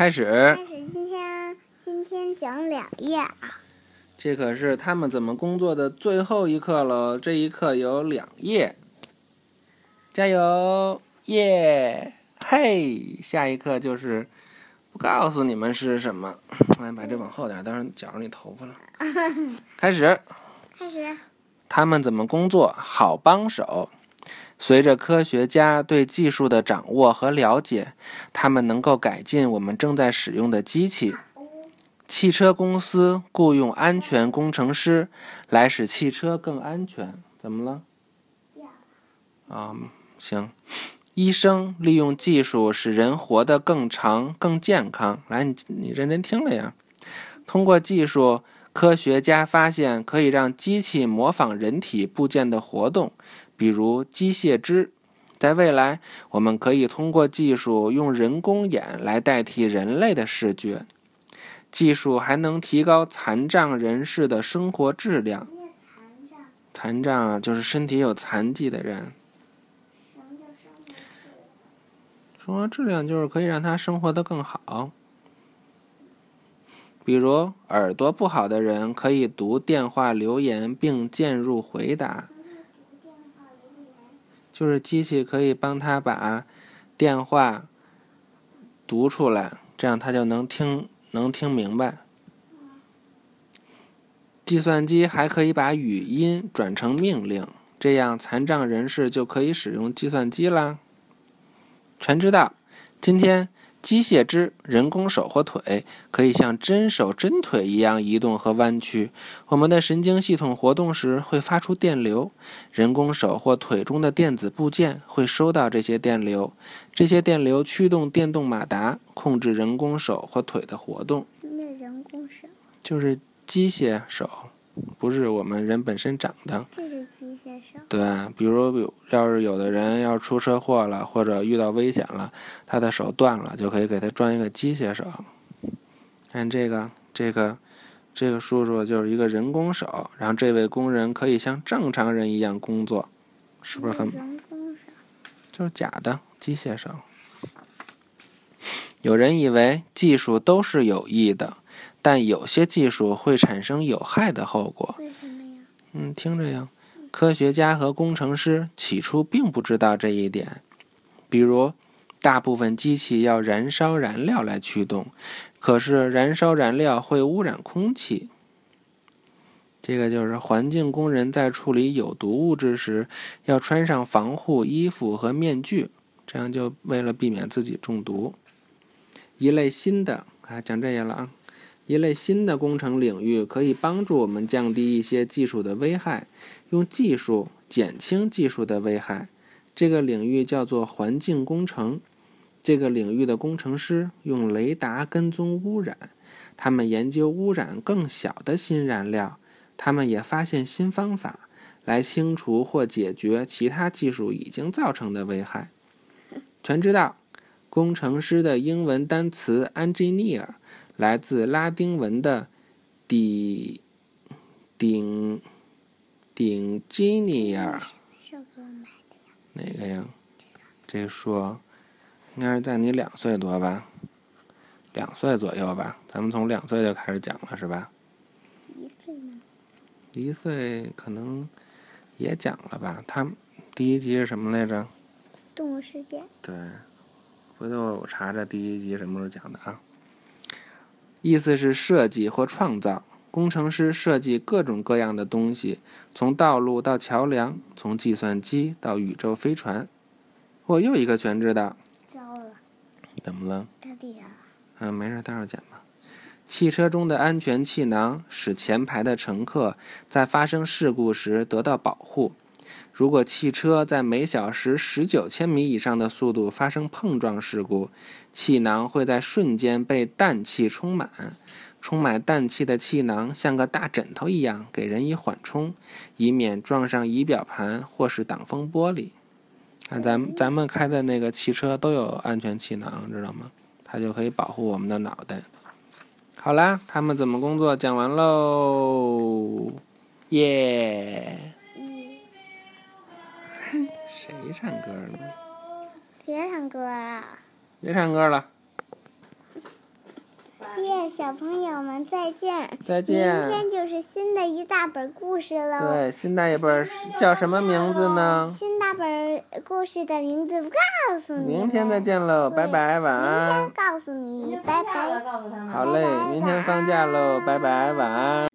开始。开始，今天今天讲两页啊。这可是他们怎么工作的最后一课了。这一课有两页，加油，耶，嘿！下一课就是不告诉你们是什么。来，把这往后点，到时候绞着你头发了。开始。开始。他们怎么工作？好帮手。随着科学家对技术的掌握和了解，他们能够改进我们正在使用的机器。汽车公司雇佣安全工程师来使汽车更安全。怎么了？啊，行。医生利用技术使人活得更长、更健康。来，你你认真听了呀。通过技术，科学家发现可以让机器模仿人体部件的活动，比如机械肢。在未来，我们可以通过技术用人工眼来代替人类的视觉。技术还能提高残障人士的生活质量。残障啊，就是身体有残疾的人。生活质量就是可以让他生活的更好。比如，耳朵不好的人可以读电话留言并键入回答。就是机器可以帮他把电话读出来，这样他就能听。能听明白。计算机还可以把语音转成命令，这样残障人士就可以使用计算机啦。全知道，今天。机械肢、人工手或腿可以像真手真腿一样移动和弯曲。我们的神经系统活动时会发出电流，人工手或腿中的电子部件会收到这些电流，这些电流驱动电动马达，控制人工手或腿的活动。那人工手就是机械手，不是我们人本身长的。对，比如要是有的人要是出车祸了，或者遇到危险了，他的手断了，就可以给他装一个机械手。看这个，这个，这个叔叔就是一个人工手，然后这位工人可以像正常人一样工作，是不是很？人工手就是假的机械手。有人以为技术都是有益的，但有些技术会产生有害的后果。为什么呀？嗯，听着呀。科学家和工程师起初并不知道这一点，比如，大部分机器要燃烧燃料来驱动，可是燃烧燃料会污染空气。这个就是环境工人在处理有毒物质时要穿上防护衣服和面具，这样就为了避免自己中毒。一类新的啊，讲这些了啊。一类新的工程领域可以帮助我们降低一些技术的危害，用技术减轻技术的危害。这个领域叫做环境工程。这个领域的工程师用雷达跟踪污染，他们研究污染更小的新燃料，他们也发现新方法来清除或解决其他技术已经造成的危害。全知道，工程师的英文单词 engineer。来自拉丁文的“顶顶顶 genier”，哪个呀？这说应该是在你两岁多吧，两岁左右吧。咱们从两岁就开始讲了，是吧？一岁呢？一岁可能也讲了吧。他第一集是什么来着？动物世界。对，回头我查查第一集什么时候讲的啊。意思是设计或创造。工程师设计各种各样的东西，从道路到桥梁，从计算机到宇宙飞船。我又一个全知道。糟了。怎么了？掉地上了。嗯，没事，待会儿讲吧。汽车中的安全气囊使前排的乘客在发生事故时得到保护。如果汽车在每小时十九千米以上的速度发生碰撞事故，气囊会在瞬间被氮气充满。充满氮气的气囊像个大枕头一样，给人以缓冲，以免撞上仪表盘或是挡风玻璃。看咱们咱们开的那个汽车都有安全气囊，知道吗？它就可以保护我们的脑袋。好啦，他们怎么工作讲完喽，耶！谁唱歌呢？别唱歌啊！别唱歌了。耶，小朋友们再见。再见。明天就是新的一大本故事喽。对，新的一本叫什么名字呢？新大本故事的名字不告诉你。明天再见喽，拜拜，晚安。明天告诉你，拜拜。好嘞，明天放假喽，拜拜，晚安。